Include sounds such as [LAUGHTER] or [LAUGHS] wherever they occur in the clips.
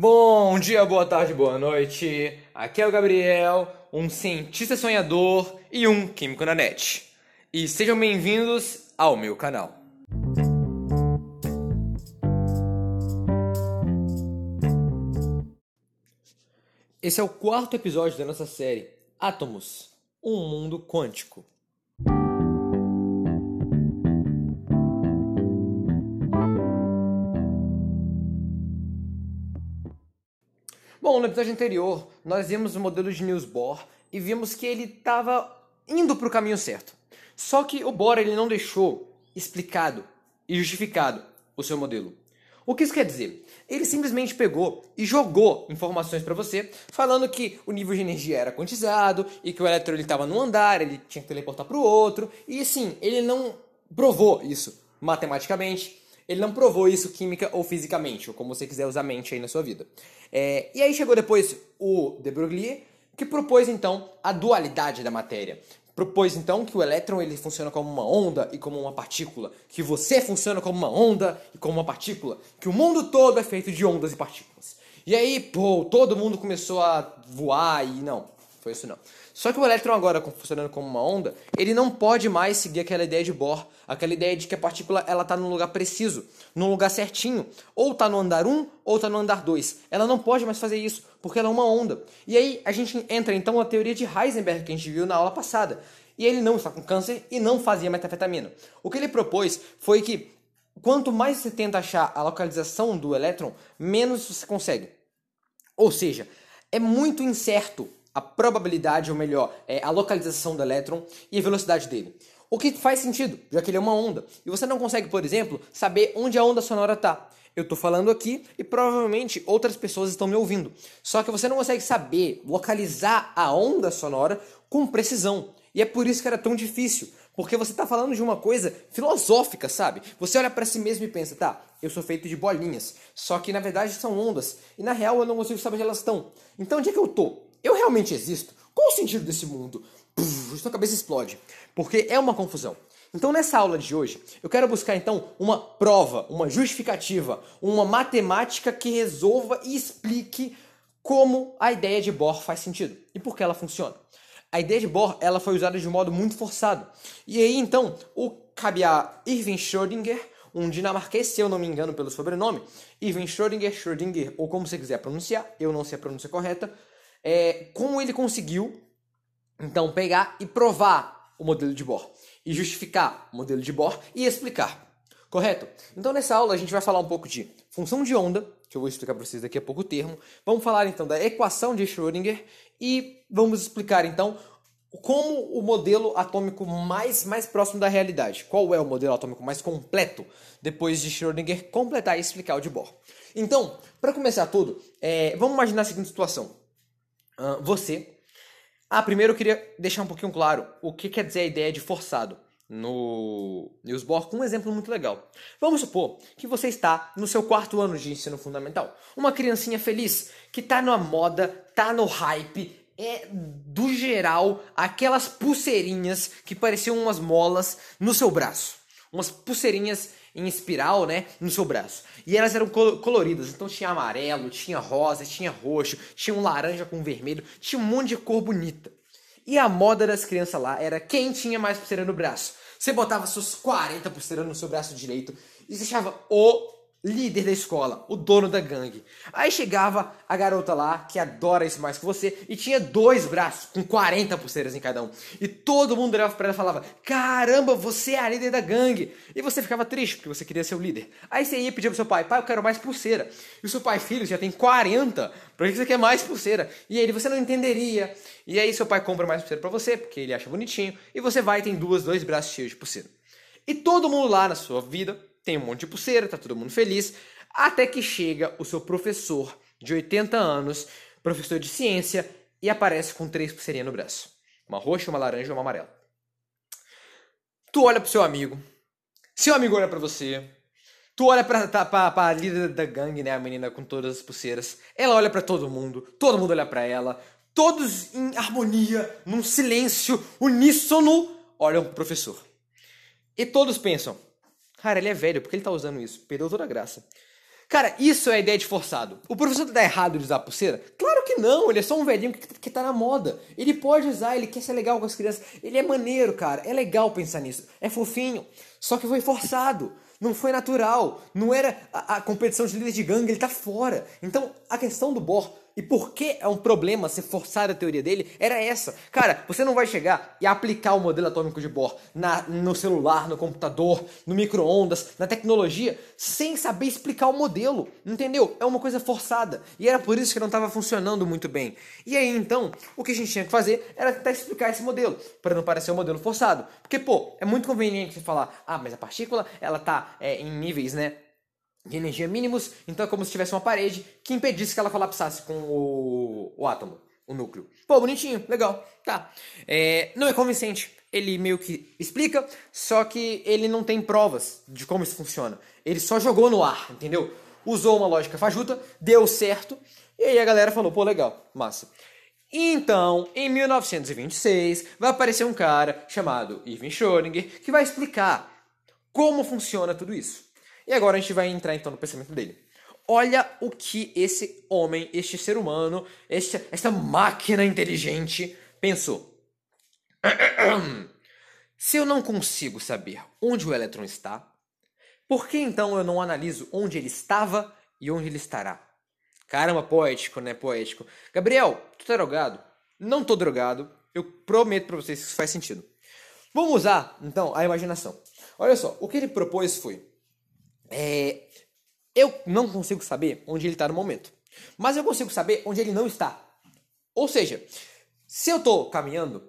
Bom dia, boa tarde, boa noite. Aqui é o Gabriel, um cientista sonhador e um químico na net. E sejam bem-vindos ao meu canal. Esse é o quarto episódio da nossa série Átomos, um mundo quântico. Bom, no episódio anterior, nós vimos o modelo de Niels Bohr e vimos que ele estava indo para o caminho certo. Só que o Bohr ele não deixou explicado e justificado o seu modelo. O que isso quer dizer? Ele simplesmente pegou e jogou informações para você, falando que o nível de energia era quantizado e que o elétron estava num andar, ele tinha que teleportar para o outro. E sim, ele não provou isso matematicamente, ele não provou isso química ou fisicamente, ou como você quiser usar mente aí na sua vida. É, e aí chegou depois o de Broglie, que propôs então a dualidade da matéria. Propôs então que o elétron ele funciona como uma onda e como uma partícula, que você funciona como uma onda e como uma partícula, que o mundo todo é feito de ondas e partículas. E aí, pô, todo mundo começou a voar e não, foi isso não. Só que o elétron agora funcionando como uma onda, ele não pode mais seguir aquela ideia de Bohr, aquela ideia de que a partícula ela está num lugar preciso, num lugar certinho, ou está no andar 1 ou está no andar 2. Ela não pode mais fazer isso, porque ela é uma onda. E aí a gente entra então na teoria de Heisenberg que a gente viu na aula passada. E ele não está com câncer e não fazia metafetamina. O que ele propôs foi que quanto mais você tenta achar a localização do elétron, menos você consegue. Ou seja, é muito incerto a probabilidade, ou melhor, é a localização do elétron e a velocidade dele. O que faz sentido, já que ele é uma onda. E você não consegue, por exemplo, saber onde a onda sonora está. Eu estou falando aqui e provavelmente outras pessoas estão me ouvindo. Só que você não consegue saber localizar a onda sonora com precisão. E é por isso que era tão difícil. Porque você está falando de uma coisa filosófica, sabe? Você olha para si mesmo e pensa, tá, eu sou feito de bolinhas. Só que na verdade são ondas. E na real eu não consigo saber onde elas estão. Então onde é que eu tô? Eu realmente existo? Qual o sentido desse mundo? Puf, sua cabeça explode. Porque é uma confusão. Então, nessa aula de hoje, eu quero buscar então uma prova, uma justificativa, uma matemática que resolva e explique como a ideia de Bohr faz sentido e por que ela funciona. A ideia de Bohr ela foi usada de um modo muito forçado. E aí então, o cabe a Irving Schrödinger, um dinamarquês, se eu não me engano pelo sobrenome, Irving Schrödinger, Schrödinger, ou como você quiser pronunciar, eu não sei a pronúncia correta, é, como ele conseguiu, então, pegar e provar o modelo de Bohr, e justificar o modelo de Bohr e explicar. Correto? Então, nessa aula, a gente vai falar um pouco de função de onda, que eu vou explicar para vocês daqui a pouco o termo. Vamos falar então da equação de Schrödinger e vamos explicar então como o modelo atômico mais, mais próximo da realidade. Qual é o modelo atômico mais completo depois de Schrödinger completar e explicar o de Bohr. Então, para começar tudo, é, vamos imaginar a seguinte situação você. Ah, primeiro eu queria deixar um pouquinho claro o que quer dizer a ideia de forçado no Newsboard com um exemplo muito legal. Vamos supor que você está no seu quarto ano de ensino fundamental. Uma criancinha feliz que está na moda, tá no hype, é do geral aquelas pulseirinhas que pareciam umas molas no seu braço. Umas pulseirinhas em espiral, né, no seu braço. E elas eram coloridas, então tinha amarelo, tinha rosa, tinha roxo, tinha um laranja com vermelho, tinha um monte de cor bonita. E a moda das crianças lá era quem tinha mais pulseira no braço. Você botava suas 40 pulseiras no seu braço direito e você achava o líder da escola, o dono da gangue. Aí chegava a garota lá, que adora isso mais que você, e tinha dois braços, com 40 pulseiras em cada um. E todo mundo olhava pra ela e falava: Caramba, você é a líder da gangue. E você ficava triste, porque você queria ser o líder. Aí você ia pedir pro seu pai: Pai, eu quero mais pulseira. E o seu pai, filho, já tem 40. Por que você quer mais pulseira? E aí você não entenderia. E aí seu pai compra mais pulseira pra você, porque ele acha bonitinho. E você vai e tem duas, dois braços cheios de pulseira. E todo mundo lá na sua vida tem um monte de pulseira, tá todo mundo feliz, até que chega o seu professor de 80 anos, professor de ciência, e aparece com três pulseirinhas no braço. Uma roxa, uma laranja e uma amarela. Tu olha pro seu amigo, seu amigo olha para você, tu olha pra, tá, pra, pra líder da gangue, né, a menina com todas as pulseiras, ela olha para todo mundo, todo mundo olha para ela, todos em harmonia, num silêncio uníssono, olham pro professor. E todos pensam, Cara, ele é velho, por que ele tá usando isso? Perdeu toda a graça. Cara, isso é a ideia de forçado. O professor tá errado de usar pulseira? Claro que não, ele é só um velhinho que, que tá na moda. Ele pode usar, ele quer ser legal com as crianças. Ele é maneiro, cara. É legal pensar nisso. É fofinho. Só que foi forçado. Não foi natural. Não era a, a competição de líder de gangue, ele tá fora. Então, a questão do Bor e por que é um problema ser forçar a teoria dele era essa. Cara, você não vai chegar e aplicar o modelo atômico de Bohr na, no celular, no computador, no micro-ondas, na tecnologia, sem saber explicar o modelo. Entendeu? É uma coisa forçada. E era por isso que não estava funcionando muito bem. E aí, então, o que a gente tinha que fazer era tentar explicar esse modelo, para não parecer um modelo forçado. Porque, pô, é muito conveniente você falar, ah, mas a partícula, ela tá é, em níveis, né? De energia mínimos, então é como se tivesse uma parede que impedisse que ela colapsasse com o, o átomo, o núcleo. Pô, bonitinho, legal, tá. É, não é convincente, ele meio que explica, só que ele não tem provas de como isso funciona. Ele só jogou no ar, entendeu? Usou uma lógica fajuta, deu certo, e aí a galera falou, pô, legal, massa. Então, em 1926, vai aparecer um cara chamado Irving Schrödinger que vai explicar como funciona tudo isso. E agora a gente vai entrar então no pensamento dele. Olha o que esse homem, este ser humano, este, esta máquina inteligente pensou. [CLEARS THROAT] Se eu não consigo saber onde o elétron está, por que então eu não analiso onde ele estava e onde ele estará? Caramba, poético, né? Poético. Gabriel, tu tá drogado? Não tô drogado. Eu prometo para vocês que isso faz sentido. Vamos usar, então, a imaginação. Olha só, o que ele propôs foi é, eu não consigo saber onde ele está no momento. Mas eu consigo saber onde ele não está. Ou seja, se eu estou caminhando,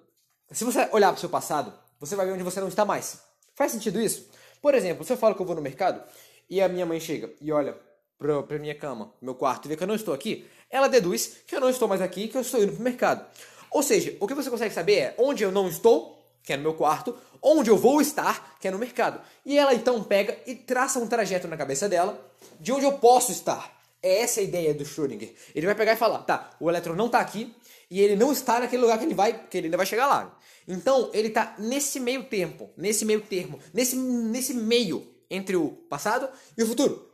se você olhar para o seu passado, você vai ver onde você não está mais. Faz sentido isso? Por exemplo, se eu falo que eu vou no mercado e a minha mãe chega e olha para minha cama, meu quarto, e vê que eu não estou aqui, ela deduz que eu não estou mais aqui, que eu estou indo para o mercado. Ou seja, o que você consegue saber é onde eu não estou que é no meu quarto, onde eu vou estar, que é no mercado. E ela então pega e traça um trajeto na cabeça dela de onde eu posso estar. É essa a ideia do Schrödinger. Ele vai pegar e falar, tá, o elétron não está aqui e ele não está naquele lugar que ele vai, que ele ainda vai chegar lá. Então, ele está nesse meio tempo, nesse meio termo, nesse, nesse meio entre o passado e o futuro,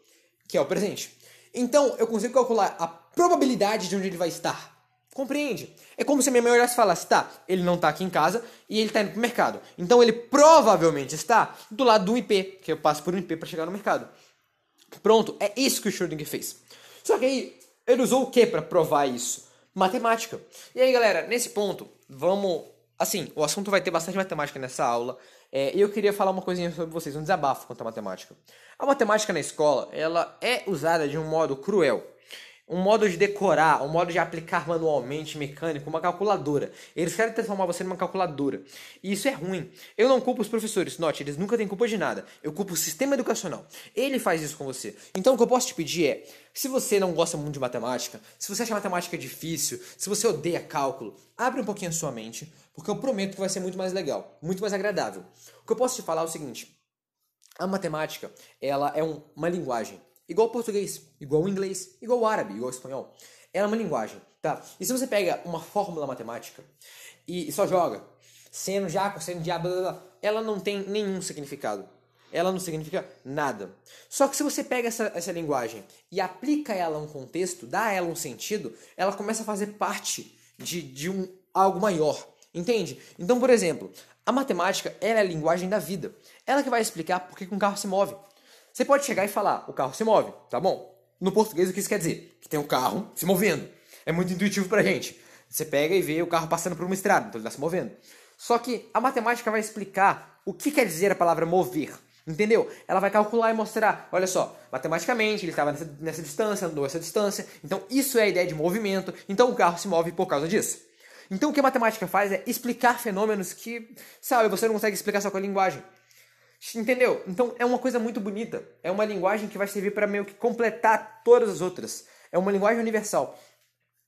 que é o presente. Então, eu consigo calcular a probabilidade de onde ele vai estar. Compreende? É como se a minha mãe olhasse e falasse, tá, ele não tá aqui em casa e ele tá indo pro mercado. Então ele provavelmente está do lado do IP, que eu passo por um IP para chegar no mercado. Pronto, é isso que o Schrödinger fez. Só que aí, ele usou o que para provar isso? Matemática. E aí, galera, nesse ponto, vamos... Assim, o assunto vai ter bastante matemática nessa aula. É, eu queria falar uma coisinha sobre vocês, um desabafo quanto à matemática. A matemática na escola, ela é usada de um modo cruel um modo de decorar, um modo de aplicar manualmente, mecânico, uma calculadora. Eles querem transformar você numa calculadora. E isso é ruim. Eu não culpo os professores, note, eles nunca têm culpa de nada. Eu culpo o sistema educacional. Ele faz isso com você. Então o que eu posso te pedir é, se você não gosta muito de matemática, se você acha matemática difícil, se você odeia cálculo, abre um pouquinho a sua mente, porque eu prometo que vai ser muito mais legal, muito mais agradável. O que eu posso te falar é o seguinte, a matemática, ela é um, uma linguagem igual português, igual inglês, igual árabe, igual espanhol. Ela é uma linguagem, tá? E se você pega uma fórmula matemática e, só joga seno de A com seno de A, blá, blá, blá, ela não tem nenhum significado. Ela não significa nada. Só que se você pega essa, essa linguagem e aplica ela a um contexto, dá a ela um sentido, ela começa a fazer parte de, de um, algo maior. Entende? Então, por exemplo, a matemática é a linguagem da vida. Ela que vai explicar por que um carro se move. Você pode chegar e falar, o carro se move, tá bom? No português, o que isso quer dizer? Que tem um carro se movendo. É muito intuitivo pra gente. Você pega e vê o carro passando por uma estrada, então ele está se movendo. Só que a matemática vai explicar o que quer dizer a palavra mover. Entendeu? Ela vai calcular e mostrar, olha só, matematicamente ele estava nessa, nessa distância, andou essa distância, então isso é a ideia de movimento, então o carro se move por causa disso. Então o que a matemática faz é explicar fenômenos que, sabe, você não consegue explicar só com a linguagem. Entendeu? Então é uma coisa muito bonita. É uma linguagem que vai servir para meio que completar todas as outras. É uma linguagem universal.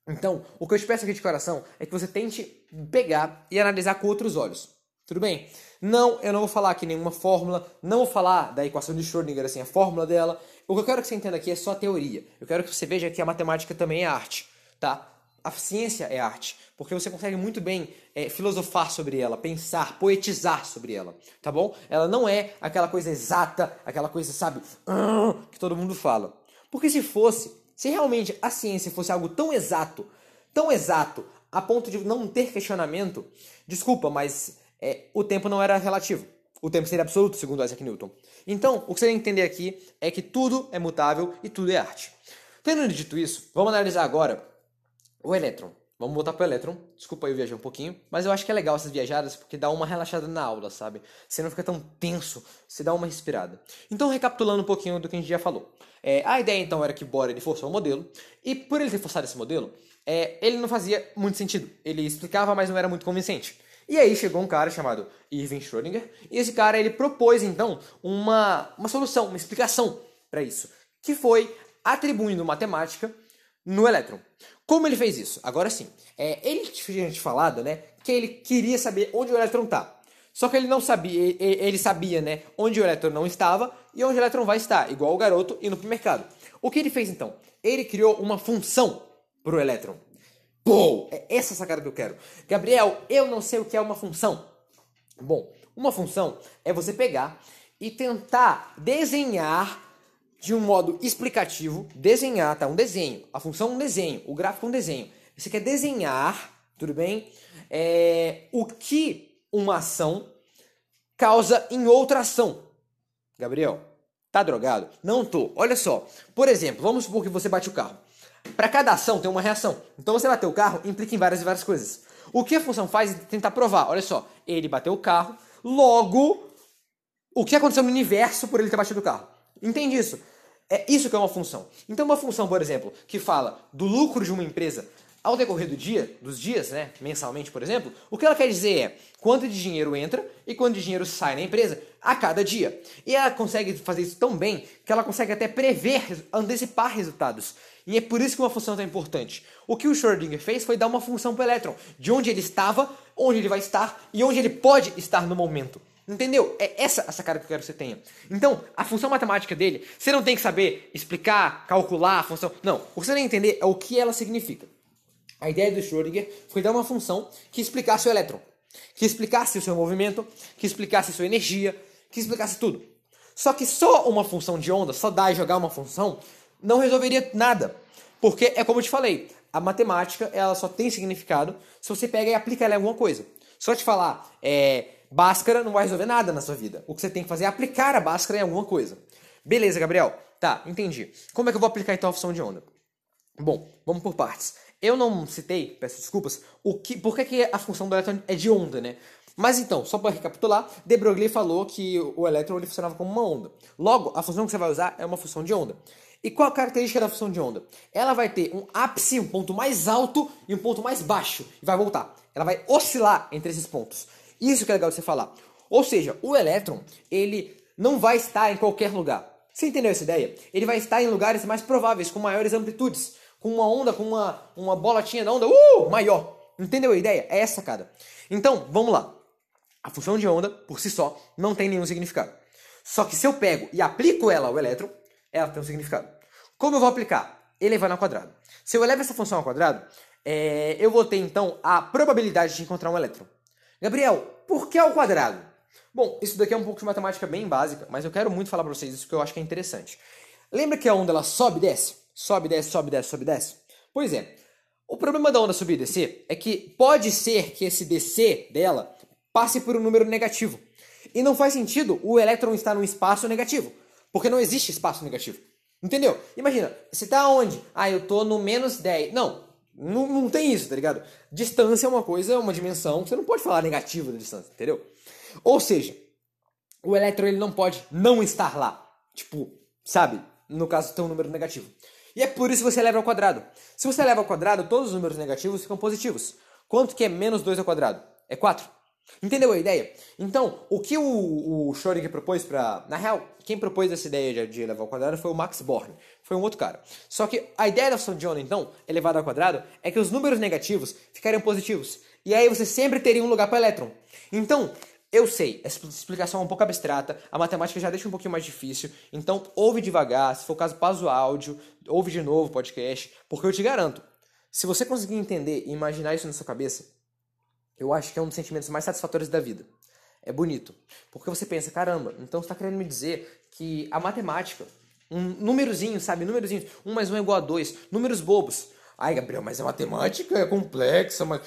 Então, o que eu peço aqui de coração é que você tente pegar e analisar com outros olhos. Tudo bem? Não, eu não vou falar aqui nenhuma fórmula, não vou falar da equação de Schrödinger, assim, a fórmula dela. O que eu quero que você entenda aqui é só a teoria. Eu quero que você veja que a matemática também é arte, tá? A ciência é arte, porque você consegue muito bem é, filosofar sobre ela, pensar, poetizar sobre ela, tá bom? Ela não é aquela coisa exata, aquela coisa, sabe, que todo mundo fala. Porque se fosse, se realmente a ciência fosse algo tão exato, tão exato, a ponto de não ter questionamento, desculpa, mas é, o tempo não era relativo. O tempo seria absoluto, segundo Isaac Newton. Então, o que você tem que entender aqui é que tudo é mutável e tudo é arte. Tendo dito isso, vamos analisar agora o elétron. Vamos voltar pro elétron. Desculpa eu viajei um pouquinho, mas eu acho que é legal essas viajadas porque dá uma relaxada na aula, sabe? Você não fica tão tenso, você dá uma respirada. Então, recapitulando um pouquinho do que a gente já falou. É, a ideia então era que Bohr ele forçou o modelo, e por ele ter forçado esse modelo, é, ele não fazia muito sentido. Ele explicava, mas não era muito convincente. E aí chegou um cara chamado Irving Schrödinger, e esse cara ele propôs então uma, uma solução, uma explicação para isso, que foi atribuindo matemática no elétron. Como ele fez isso? Agora sim. É, ele tinha falado, né, que ele queria saber onde o elétron está. Só que ele não sabia, ele sabia, né, onde o elétron não estava e onde o elétron vai estar, igual o garoto indo para o mercado. O que ele fez então? Ele criou uma função para o elétron. Pô, é essa sacada que eu quero. Gabriel, eu não sei o que é uma função. Bom, uma função é você pegar e tentar desenhar de um modo explicativo, desenhar, tá? Um desenho. A função é um desenho, o gráfico é um desenho. Você quer desenhar, tudo bem? É, o que uma ação causa em outra ação. Gabriel, tá drogado? Não tô. Olha só. Por exemplo, vamos supor que você bate o carro. Para cada ação tem uma reação. Então você bater o carro implica em várias e várias coisas. O que a função faz é tentar provar. Olha só, ele bateu o carro, logo o que aconteceu no universo por ele ter batido o carro. Entende isso? É isso que é uma função. Então uma função, por exemplo, que fala do lucro de uma empresa ao decorrer do dia, dos dias, né, mensalmente, por exemplo, o que ela quer dizer é quanto de dinheiro entra e quanto de dinheiro sai na empresa a cada dia. E ela consegue fazer isso tão bem que ela consegue até prever, antecipar resultados. E é por isso que uma função é tão importante. O que o Schrödinger fez foi dar uma função para o elétron, de onde ele estava, onde ele vai estar e onde ele pode estar no momento. Entendeu? É essa a sacada que eu quero que você tenha. Então, a função matemática dele, você não tem que saber explicar, calcular a função. Não, o que você tem que entender é o que ela significa. A ideia do Schrödinger foi dar uma função que explicasse o elétron, que explicasse o seu movimento, que explicasse sua energia, que explicasse tudo. Só que só uma função de onda, só dar e jogar uma função, não resolveria nada. Porque é como eu te falei, a matemática ela só tem significado se você pega e aplica ela em alguma coisa. Só te falar, é, Bhaskara não vai resolver nada na sua vida. O que você tem que fazer é aplicar a Bhaskara em alguma coisa. Beleza, Gabriel. Tá, entendi. Como é que eu vou aplicar então a função de onda? Bom, vamos por partes. Eu não citei, peço desculpas, o que, por que, que a função do elétron é de onda, né? Mas então, só para recapitular, de Broglie falou que o elétron ele funcionava como uma onda. Logo, a função que você vai usar é uma função de onda. E qual a característica da função de onda? Ela vai ter um ápice, um ponto mais alto e um ponto mais baixo. E vai voltar. Ela vai oscilar entre esses pontos. Isso que é legal de você falar. Ou seja, o elétron, ele não vai estar em qualquer lugar. Você entendeu essa ideia? Ele vai estar em lugares mais prováveis, com maiores amplitudes com uma onda, com uma, uma bolotinha da onda uh, maior. Entendeu a ideia? É essa, cara. Então, vamos lá. A função de onda, por si só, não tem nenhum significado. Só que se eu pego e aplico ela ao elétron, ela tem um significado. Como eu vou aplicar? Elevando ao quadrado. Se eu elevo essa função ao quadrado, é, eu vou ter então a probabilidade de encontrar um elétron. Gabriel, por que ao quadrado? Bom, isso daqui é um pouco de matemática bem básica, mas eu quero muito falar para vocês isso que eu acho que é interessante. Lembra que a onda ela sobe e desce? Sobe, desce, sobe, desce, sobe, desce? Pois é. O problema da onda subir e descer é que pode ser que esse descer dela passe por um número negativo. E não faz sentido o elétron estar num espaço negativo, porque não existe espaço negativo. Entendeu? Imagina, você tá onde? Ah, eu tô no menos 10. Não, não, não tem isso, tá ligado? Distância é uma coisa, uma dimensão, você não pode falar negativo da distância, entendeu? Ou seja, o elétron ele não pode não estar lá. Tipo, sabe? No caso, tem um número negativo. E é por isso que você leva ao quadrado. Se você leva ao quadrado, todos os números negativos ficam positivos. Quanto que é menos 2 ao quadrado? É 4. Entendeu a ideia? Então, o que o, o Schrödinger propôs para... Na real, quem propôs essa ideia de, de elevar ao quadrado foi o Max Born. Foi um outro cara. Só que a ideia da função de onda, então, elevada ao quadrado, é que os números negativos ficariam positivos. E aí você sempre teria um lugar para elétron. Então, eu sei, essa explicação é um pouco abstrata, a matemática já deixa um pouquinho mais difícil, então ouve devagar, se for o caso, pausa o áudio, ouve de novo o podcast, porque eu te garanto, se você conseguir entender e imaginar isso na sua cabeça, eu acho que é um dos sentimentos mais satisfatórios da vida. É bonito, porque você pensa, caramba, então você está querendo me dizer que a matemática Um númerozinho, sabe? Númerozinhos. 1 mais 1 é igual a 2. Números bobos. Ai, Gabriel, mas a matemática é complexa, mas...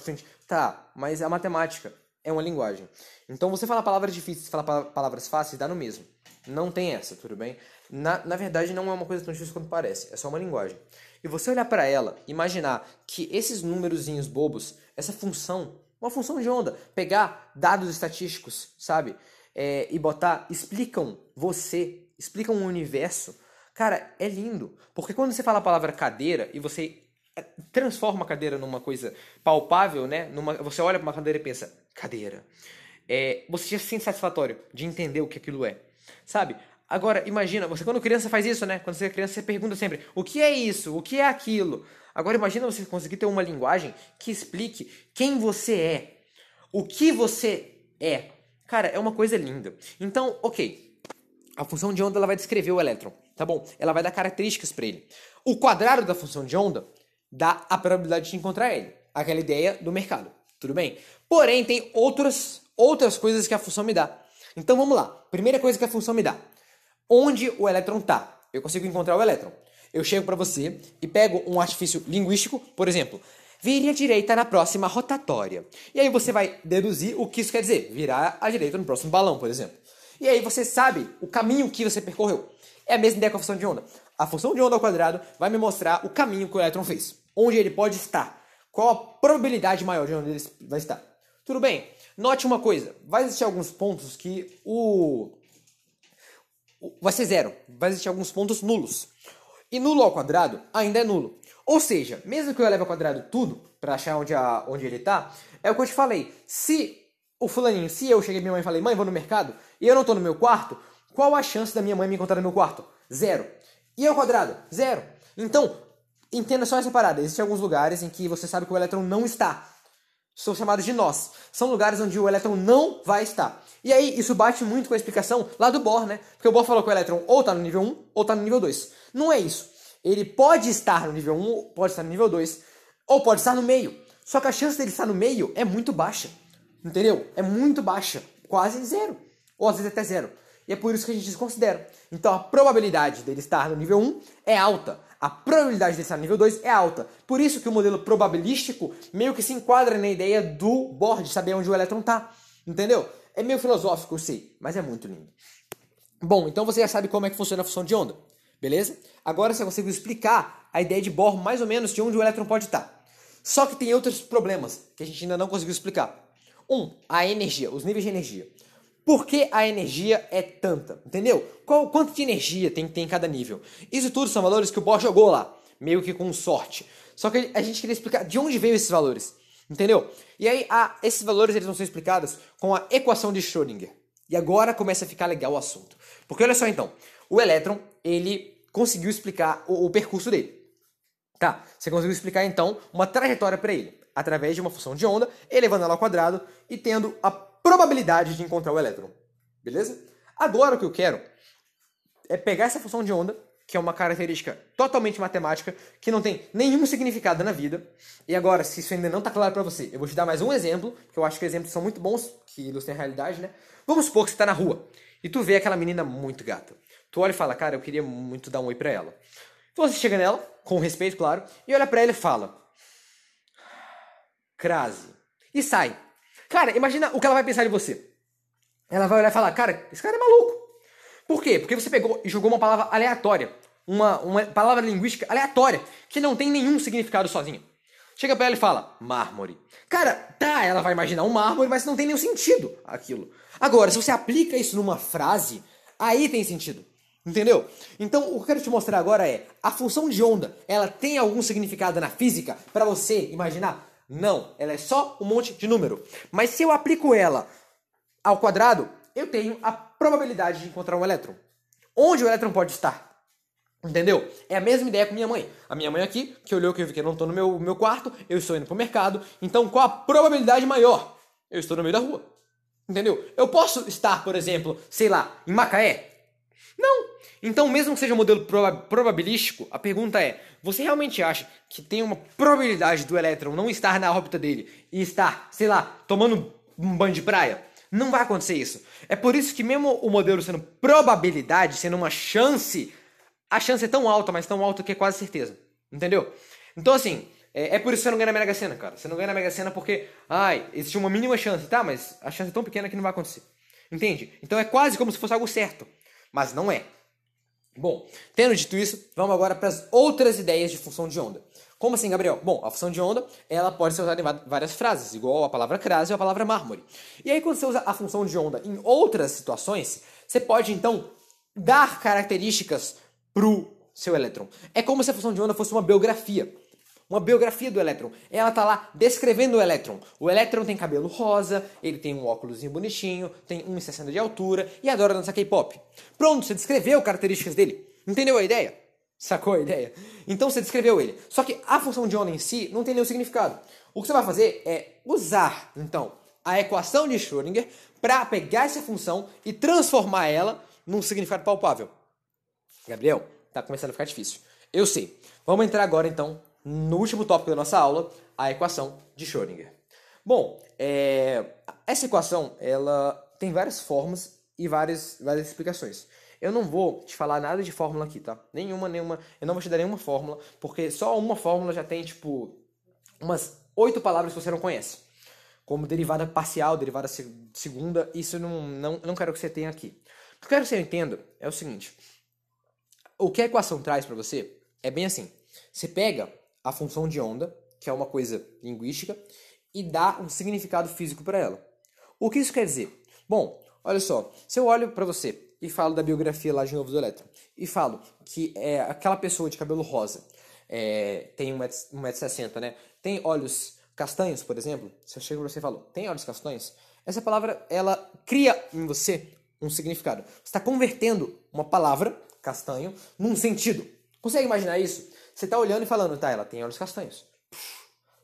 Tá, mas a matemática é uma linguagem. Então você fala palavras difíceis, fala palavras fáceis, dá no mesmo. Não tem essa, tudo bem? Na, na verdade, não é uma coisa tão difícil quanto parece. É só uma linguagem. E você olhar para ela, imaginar que esses númerozinhos bobos, essa função, uma função de onda, pegar dados estatísticos, sabe? É, e botar, explicam você, explicam o universo. Cara, é lindo. Porque quando você fala a palavra cadeira e você é, transforma a cadeira numa coisa palpável, né? Numa, você olha para uma cadeira e pensa, cadeira. É, você já se sente satisfatório de entender o que aquilo é. Sabe? Agora, imagina, você quando criança faz isso, né? Quando você é criança, você pergunta sempre: o que é isso? O que é aquilo? Agora, imagina você conseguir ter uma linguagem que explique quem você é, o que você é. Cara, é uma coisa linda. Então, ok. A função de onda ela vai descrever o elétron, tá bom? Ela vai dar características para ele. O quadrado da função de onda dá a probabilidade de encontrar ele. Aquela ideia do mercado, tudo bem? Porém, tem outras, outras coisas que a função me dá. Então vamos lá. Primeira coisa que a função me dá onde o elétron está. Eu consigo encontrar o elétron. Eu chego para você e pego um artifício linguístico, por exemplo, vire à direita na próxima rotatória. E aí você vai deduzir o que isso quer dizer, virar à direita no próximo balão, por exemplo. E aí você sabe o caminho que você percorreu. É a mesma ideia com a função de onda. A função de onda ao quadrado vai me mostrar o caminho que o elétron fez, onde ele pode estar, qual a probabilidade maior de onde ele vai estar. Tudo bem, note uma coisa, vai existir alguns pontos que o vai ser zero. Vai existir alguns pontos nulos. E nulo ao quadrado ainda é nulo. Ou seja, mesmo que eu eleve ao quadrado tudo, para achar onde, a, onde ele está, é o que eu te falei. Se o fulaninho, se eu cheguei minha mãe e falei, mãe, vou no mercado, e eu não estou no meu quarto, qual a chance da minha mãe me encontrar no meu quarto? Zero. E ao quadrado? Zero. Então, entenda só essa parada. Existem alguns lugares em que você sabe que o elétron não está. São chamados de nós. São lugares onde o elétron não vai estar. E aí, isso bate muito com a explicação lá do Bohr, né? Porque o Bohr falou que o elétron ou está no nível 1 ou está no nível 2. Não é isso. Ele pode estar no nível 1, pode estar no nível 2, ou pode estar no meio. Só que a chance dele estar no meio é muito baixa. Entendeu? É muito baixa. Quase zero. Ou às vezes até zero. E é por isso que a gente desconsidera. Então a probabilidade dele estar no nível 1 é alta. A probabilidade dele estar no nível 2 é alta. Por isso que o modelo probabilístico meio que se enquadra na ideia do Bohr, de saber onde o elétron está. Entendeu? É meio filosófico, eu sei, mas é muito lindo. Bom, então você já sabe como é que funciona a função de onda, beleza? Agora você conseguiu explicar a ideia de Bohr mais ou menos de onde o elétron pode estar. Só que tem outros problemas que a gente ainda não conseguiu explicar. Um, a energia, os níveis de energia. Por que a energia é tanta? Entendeu? Qual, quanto de energia tem, tem em cada nível? Isso tudo são valores que o Bohr jogou lá, meio que com sorte. Só que a gente queria explicar de onde veio esses valores. Entendeu? E aí, a, esses valores eles vão ser explicados com a equação de Schrödinger. E agora começa a ficar legal o assunto. Porque olha só então, o elétron, ele conseguiu explicar o, o percurso dele. Tá, você conseguiu explicar então uma trajetória para ele, através de uma função de onda, elevando ela ao quadrado e tendo a probabilidade de encontrar o elétron. Beleza? Agora o que eu quero é pegar essa função de onda que é uma característica totalmente matemática, que não tem nenhum significado na vida. E agora, se isso ainda não está claro para você, eu vou te dar mais um exemplo, que eu acho que exemplos são muito bons, que ilustram a realidade, né? Vamos supor que você está na rua e tu vê aquela menina muito gata. Tu olha e fala, cara, eu queria muito dar um oi pra ela. Então você chega nela, com respeito, claro, e olha para ela e fala, crase. E sai. Cara, imagina o que ela vai pensar de você. Ela vai olhar e falar, cara, esse cara é maluco. Por quê? Porque você pegou e jogou uma palavra aleatória, uma, uma palavra linguística aleatória, que não tem nenhum significado sozinha. Chega pra ela e fala, mármore. Cara, tá, ela vai imaginar um mármore, mas não tem nenhum sentido aquilo. Agora, se você aplica isso numa frase, aí tem sentido. Entendeu? Então, o que eu quero te mostrar agora é, a função de onda, ela tem algum significado na física para você imaginar? Não, ela é só um monte de número. Mas se eu aplico ela ao quadrado, eu tenho a probabilidade de encontrar um elétron. Onde o elétron pode estar? Entendeu? É a mesma ideia com minha mãe. A minha mãe aqui, que olhou que eu vi que eu não estou no meu, meu quarto, eu estou indo para o mercado. Então, qual a probabilidade maior? Eu estou no meio da rua. Entendeu? Eu posso estar, por exemplo, sei lá, em Macaé? Não. Então, mesmo que seja um modelo probabilístico, a pergunta é: você realmente acha que tem uma probabilidade do elétron não estar na órbita dele e estar, sei lá, tomando um banho de praia? Não vai acontecer isso. É por isso que mesmo o modelo sendo probabilidade, sendo uma chance a chance é tão alta, mas tão alta que é quase certeza. Entendeu? Então, assim, é, é, por isso que você não ganha na Mega Sena, cara. Você não ganha na Mega Sena porque, ai, existe uma mínima chance, tá? Mas a chance é tão pequena que não vai acontecer. Entende? Então é quase como se fosse algo certo. Mas não é. Bom, tendo dito isso, vamos agora para as outras ideias de função de onda. Como assim, Gabriel? Bom, a função de onda ela pode ser usada em várias frases, igual a palavra crase ou a palavra mármore. E aí, quando você usa a função de onda em outras situações, você pode então dar características pro seu elétron. É como se a função de onda fosse uma biografia. Uma biografia do elétron. Ela tá lá descrevendo o elétron. O elétron tem cabelo rosa, ele tem um óculosinho bonitinho, tem 1,60 de altura e adora dançar K-pop. Pronto, você descreveu características dele. Entendeu a ideia? Sacou a ideia? Então você descreveu ele. Só que a função de onda em si não tem nenhum significado. O que você vai fazer é usar, então, a equação de Schrödinger para pegar essa função e transformar ela num significado palpável. Gabriel, tá começando a ficar difícil. Eu sei. Vamos entrar agora, então, no último tópico da nossa aula, a equação de Schrödinger. Bom, é... essa equação ela tem várias formas e várias, várias explicações. Eu não vou te falar nada de fórmula aqui, tá? Nenhuma, nenhuma. Eu não vou te dar nenhuma fórmula, porque só uma fórmula já tem, tipo, umas oito palavras que você não conhece. Como derivada parcial, derivada segunda, isso não, não, não quero que você tenha aqui. O que eu quero que você entenda é o seguinte. O que a equação traz para você é bem assim. Você pega a função de onda, que é uma coisa linguística, e dá um significado físico para ela. O que isso quer dizer? Bom, olha só, se eu olho para você e falo da biografia lá de novo do Elétron. E falo que é, aquela pessoa de cabelo rosa é, tem 1,60m, né? Tem olhos castanhos, por exemplo. Se eu chego pra você e falo, tem olhos castanhos? Essa palavra, ela cria em você um significado. Você está convertendo uma palavra, castanho, num sentido. Consegue imaginar isso? Você está olhando e falando, tá, ela tem olhos castanhos.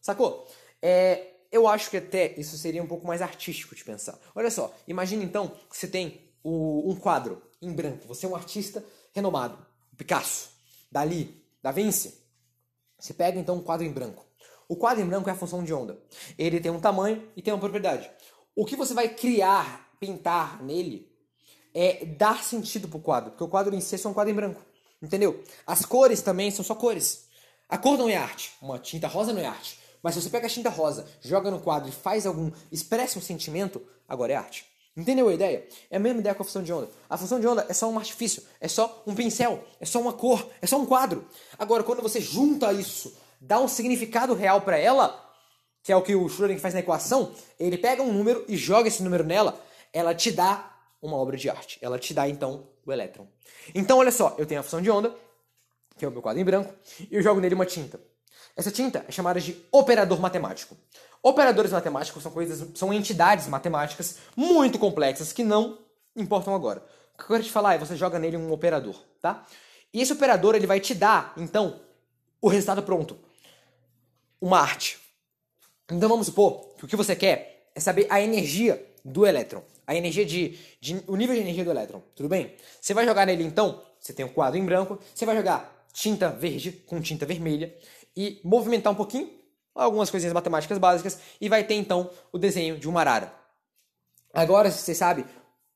Sacou? É, eu acho que até isso seria um pouco mais artístico de pensar. Olha só, imagina então que você tem o, um quadro em branco. Você é um artista renomado, Picasso, Dali, Da Vinci. Você pega então um quadro em branco. O quadro em branco é a função de onda. Ele tem um tamanho e tem uma propriedade. O que você vai criar, pintar nele, é dar sentido pro quadro, porque o quadro em si é só um quadro em branco. Entendeu? As cores também são só cores. A cor não é arte. Uma tinta rosa não é arte. Mas se você pega a tinta rosa, joga no quadro e faz algum. expressa um sentimento, agora é arte. Entendeu a ideia? É a mesma ideia com a função de onda. A função de onda é só um artifício, é só um pincel, é só uma cor, é só um quadro. Agora, quando você junta isso, dá um significado real para ela, que é o que o Schrödinger faz na equação, ele pega um número e joga esse número nela, ela te dá uma obra de arte. Ela te dá, então, o elétron. Então, olha só, eu tenho a função de onda, que é o meu quadro em branco, e eu jogo nele uma tinta. Essa tinta é chamada de operador matemático. Operadores matemáticos são coisas, são entidades matemáticas muito complexas que não importam agora. O que eu quero te falar é você joga nele um operador, tá? E esse operador ele vai te dar, então, o resultado pronto. Uma arte. Então vamos supor que o que você quer é saber a energia do elétron. A energia de, de, o nível de energia do elétron, tudo bem? Você vai jogar nele então, você tem um quadro em branco, você vai jogar tinta verde com tinta vermelha e movimentar um pouquinho algumas coisinhas matemáticas básicas e vai ter então o desenho de uma arara. Agora você sabe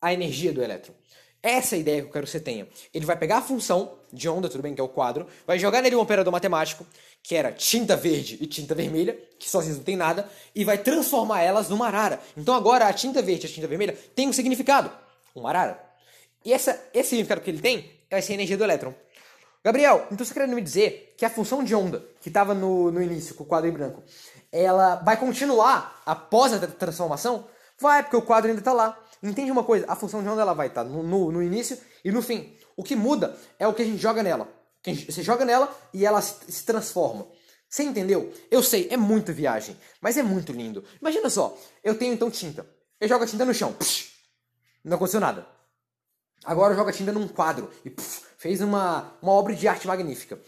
a energia do elétron. Essa é a ideia que eu quero que você tenha. Ele vai pegar a função de onda, tudo bem, que é o quadro, vai jogar nele um operador matemático, que era tinta verde e tinta vermelha, que sozinhos não tem nada, e vai transformar elas numa arara. Então agora a tinta verde e a tinta vermelha tem um significado, uma arara. E essa, esse significado que ele tem vai ser a energia do elétron. Gabriel, então você querendo me dizer que a função de onda que estava no, no início, com o quadro em branco, ela vai continuar após a transformação? Vai, porque o quadro ainda está lá. Entende uma coisa? A função de onda ela vai estar tá no, no, no, início e no fim. O que muda é o que a gente joga nela. Você joga nela e ela se, se transforma. Você entendeu? Eu sei, é muito viagem, mas é muito lindo. Imagina só, eu tenho então tinta. Eu jogo a tinta no chão. Psh, não aconteceu nada. Agora eu jogo a tinta num quadro e fez uma, uma obra de arte magnífica.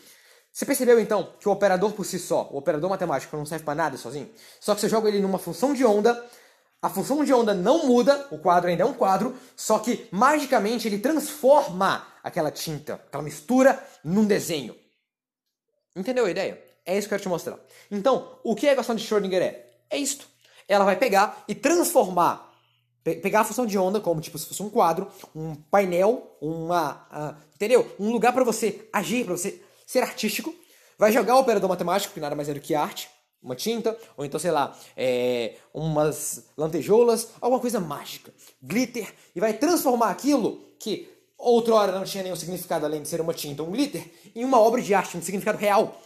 Você percebeu então que o operador por si só, o operador matemático, não serve para nada sozinho? Só que você joga ele numa função de onda, a função de onda não muda, o quadro ainda é um quadro, só que magicamente ele transforma aquela tinta, aquela mistura, num desenho. Entendeu a ideia? É isso que eu quero te mostrar. Então, o que a equação de Schrödinger é? É isto. Ela vai pegar e transformar pegar a função de onda como tipo se fosse um quadro, um painel, uma, uh, entendeu? Um lugar para você agir, para você ser artístico. Vai jogar o operador matemático, que nada mais é do que arte, uma tinta, ou então, sei lá, é, umas lantejoulas, alguma coisa mágica, glitter, e vai transformar aquilo que outrora não tinha nenhum significado além de ser uma tinta, um glitter, em uma obra de arte, um significado real,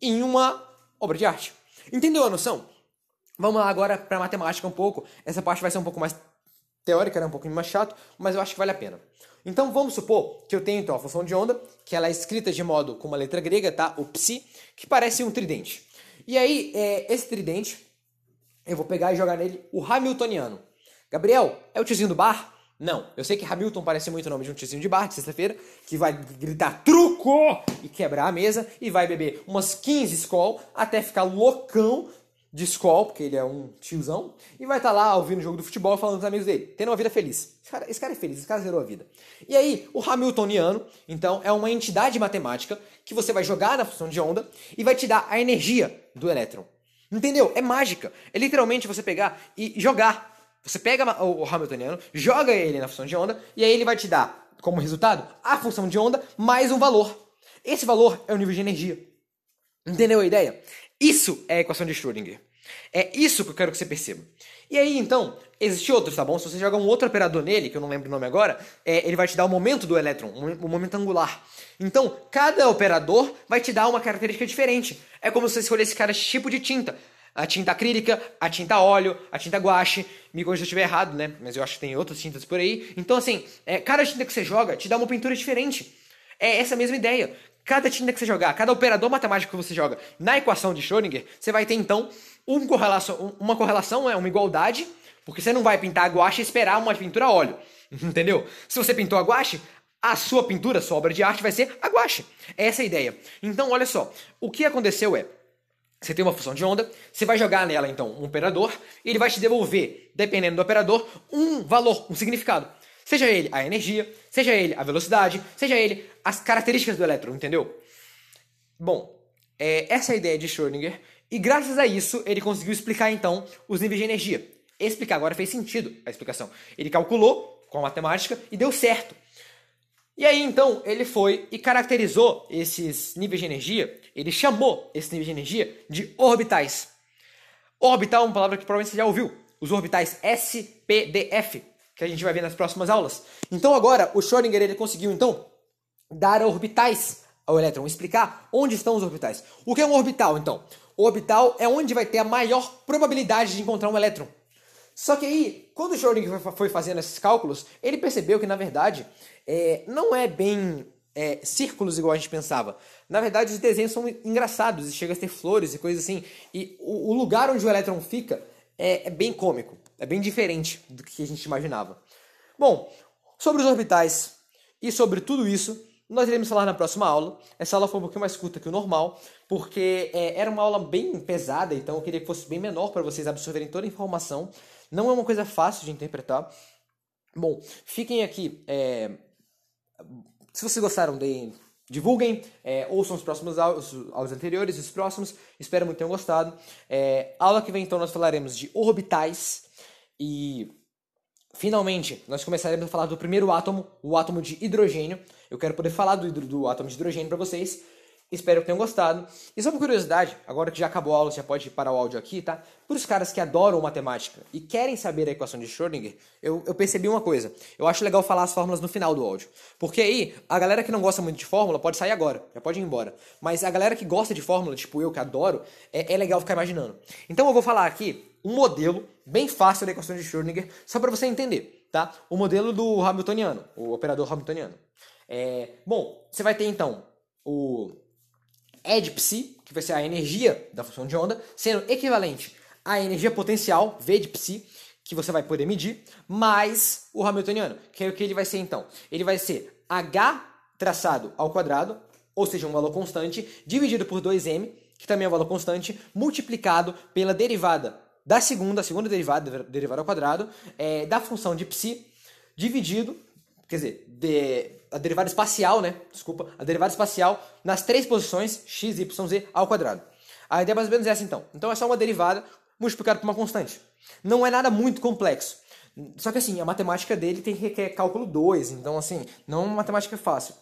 em uma obra de arte. Entendeu a noção? Vamos lá agora para matemática um pouco. Essa parte vai ser um pouco mais teórica, né? um pouquinho mais chato, mas eu acho que vale a pena. Então vamos supor que eu tenho então a função de onda, que ela é escrita de modo com uma letra grega, tá? O psi, que parece um tridente. E aí, é, esse tridente, eu vou pegar e jogar nele o Hamiltoniano. Gabriel, é o tiozinho do bar? Não. Eu sei que Hamilton parece muito o nome de um tiozinho de bar de sexta-feira, que vai gritar truco e quebrar a mesa e vai beber umas 15 Skol até ficar loucão de Skol, porque ele é um tiozão, e vai estar tá lá ouvindo o jogo do futebol falando com os amigos dele, tendo uma vida feliz. Esse cara, esse cara é feliz, esse cara zerou a vida. E aí, o Hamiltoniano, então, é uma entidade matemática que você vai jogar na função de onda e vai te dar a energia do elétron. Entendeu? É mágica. É literalmente você pegar e jogar. Você pega o Hamiltoniano, joga ele na função de onda, e aí ele vai te dar, como resultado, a função de onda mais um valor. Esse valor é o nível de energia. Entendeu a ideia? Isso é a equação de Schrödinger. É isso que eu quero que você perceba. E aí, então, existe outros, tá bom? Se você jogar um outro operador nele, que eu não lembro o nome agora, é, ele vai te dar o momento do elétron, o momento angular. Então, cada operador vai te dar uma característica diferente. É como se você escolhesse cada tipo de tinta. A tinta acrílica, a tinta óleo, a tinta guache. Me corrija se eu estiver errado, né? Mas eu acho que tem outras tintas por aí. Então, assim, é, cada tinta que você joga te dá uma pintura diferente. É essa mesma ideia. Cada tinta que você jogar, cada operador matemático que você joga na equação de Schrödinger, você vai ter então um correlação, uma correlação, é uma igualdade, porque você não vai pintar a guache e esperar uma pintura a óleo. [LAUGHS] Entendeu? Se você pintou a guache, a sua pintura, sua obra de arte vai ser a guache. Essa é a ideia. Então, olha só, o que aconteceu é, você tem uma função de onda, você vai jogar nela então um operador, e ele vai te devolver, dependendo do operador, um valor, um significado. Seja ele a energia, seja ele a velocidade, seja ele as características do elétron, entendeu? Bom, é, essa é a ideia de Schrödinger, e graças a isso ele conseguiu explicar então os níveis de energia. Explicar agora fez sentido a explicação. Ele calculou com a matemática e deu certo. E aí então ele foi e caracterizou esses níveis de energia, ele chamou esse nível de energia de orbitais. Orbital é uma palavra que provavelmente você já ouviu. Os orbitais SPDF, que a gente vai ver nas próximas aulas. Então agora o Schrödinger ele conseguiu então dar orbitais ao elétron, explicar onde estão os orbitais. O que é um orbital então? O orbital é onde vai ter a maior probabilidade de encontrar um elétron. Só que aí, quando o Schrödinger foi fazendo esses cálculos, ele percebeu que na verdade é, não é bem é, círculos igual a gente pensava. Na verdade, os desenhos são engraçados e chega a ter flores e coisas assim. E o, o lugar onde o elétron fica é, é bem cômico. É bem diferente do que a gente imaginava. Bom, sobre os orbitais e sobre tudo isso, nós iremos falar na próxima aula. Essa aula foi um pouquinho mais curta que o normal, porque é, era uma aula bem pesada, então eu queria que fosse bem menor para vocês absorverem toda a informação. Não é uma coisa fácil de interpretar. Bom, fiquem aqui. É... Se vocês gostaram, divulguem, é, ouçam os próximos aulas, os anteriores, os próximos. Espero muito que tenham gostado. É, aula que vem, então, nós falaremos de orbitais e finalmente nós começaremos a falar do primeiro átomo, o átomo de hidrogênio. Eu quero poder falar do, do átomo de hidrogênio para vocês. Espero que tenham gostado. E só por curiosidade, agora que já acabou a aula, já pode parar o áudio aqui, tá? Para os caras que adoram matemática e querem saber a equação de Schrödinger, eu, eu percebi uma coisa. Eu acho legal falar as fórmulas no final do áudio. Porque aí, a galera que não gosta muito de fórmula pode sair agora, já pode ir embora. Mas a galera que gosta de fórmula, tipo eu que adoro, é, é legal ficar imaginando. Então eu vou falar aqui um modelo bem fácil da equação de Schrödinger, só para você entender, tá? O modelo do Hamiltoniano, o operador Hamiltoniano. É, bom, você vai ter então o E de psi, que vai ser a energia da função de onda, sendo equivalente à energia potencial, V de psi, que você vai poder medir, mais o Hamiltoniano, que é o que ele vai ser então. Ele vai ser H traçado ao quadrado, ou seja, um valor constante, dividido por 2m, que também é um valor constante, multiplicado pela derivada da segunda, segunda derivada, derivada ao quadrado, é, da função de psi, dividido, quer dizer, de, a derivada espacial, né? Desculpa, a derivada espacial nas três posições x, y, z ao quadrado. A ideia é mais ou menos essa então. Então é só uma derivada multiplicada por uma constante. Não é nada muito complexo. Só que assim, a matemática dele tem requer cálculo 2, então assim, não é uma matemática fácil.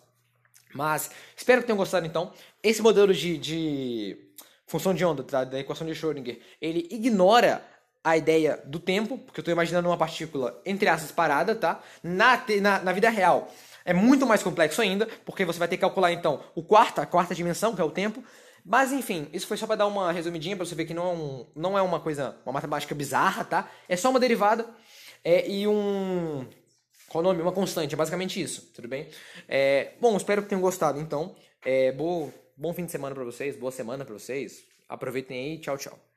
Mas espero que tenham gostado então. Esse modelo de, de função de onda, tá? da equação de Schrödinger, ele ignora a ideia do tempo, porque eu estou imaginando uma partícula, entre aspas, parada, tá? Na, na, na, vida real é muito mais complexo ainda, porque você vai ter que calcular, então, o quarta, a quarta dimensão, que é o tempo. Mas, enfim, isso foi só para dar uma resumidinha, para você ver que não é, um, não é uma coisa, uma matemática bizarra, tá? É só uma derivada é, e um... Qual o nome? Uma constante, é basicamente isso, tudo bem? É, bom, espero que tenham gostado, então. É, bom, bom fim de semana para vocês, boa semana para vocês. Aproveitem aí, tchau, tchau.